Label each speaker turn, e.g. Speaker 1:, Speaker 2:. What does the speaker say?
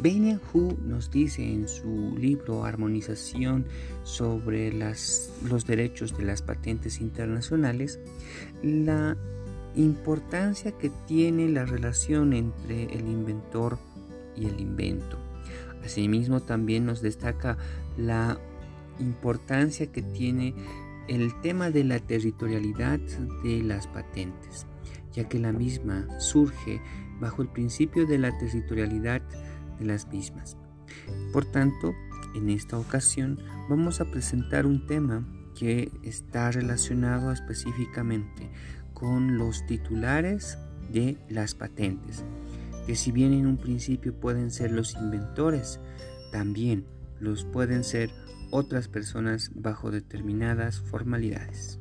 Speaker 1: Benian Hu nos dice en su libro Armonización sobre las, los derechos de las patentes internacionales la importancia que tiene la relación entre el inventor y el invento. Asimismo también nos destaca la importancia que tiene el tema de la territorialidad de las patentes, ya que la misma surge bajo el principio de la territorialidad de las mismas. Por tanto, en esta ocasión vamos a presentar un tema que está relacionado específicamente con los titulares de las patentes, que si bien en un principio pueden ser los inventores, también los pueden ser otras personas bajo determinadas formalidades.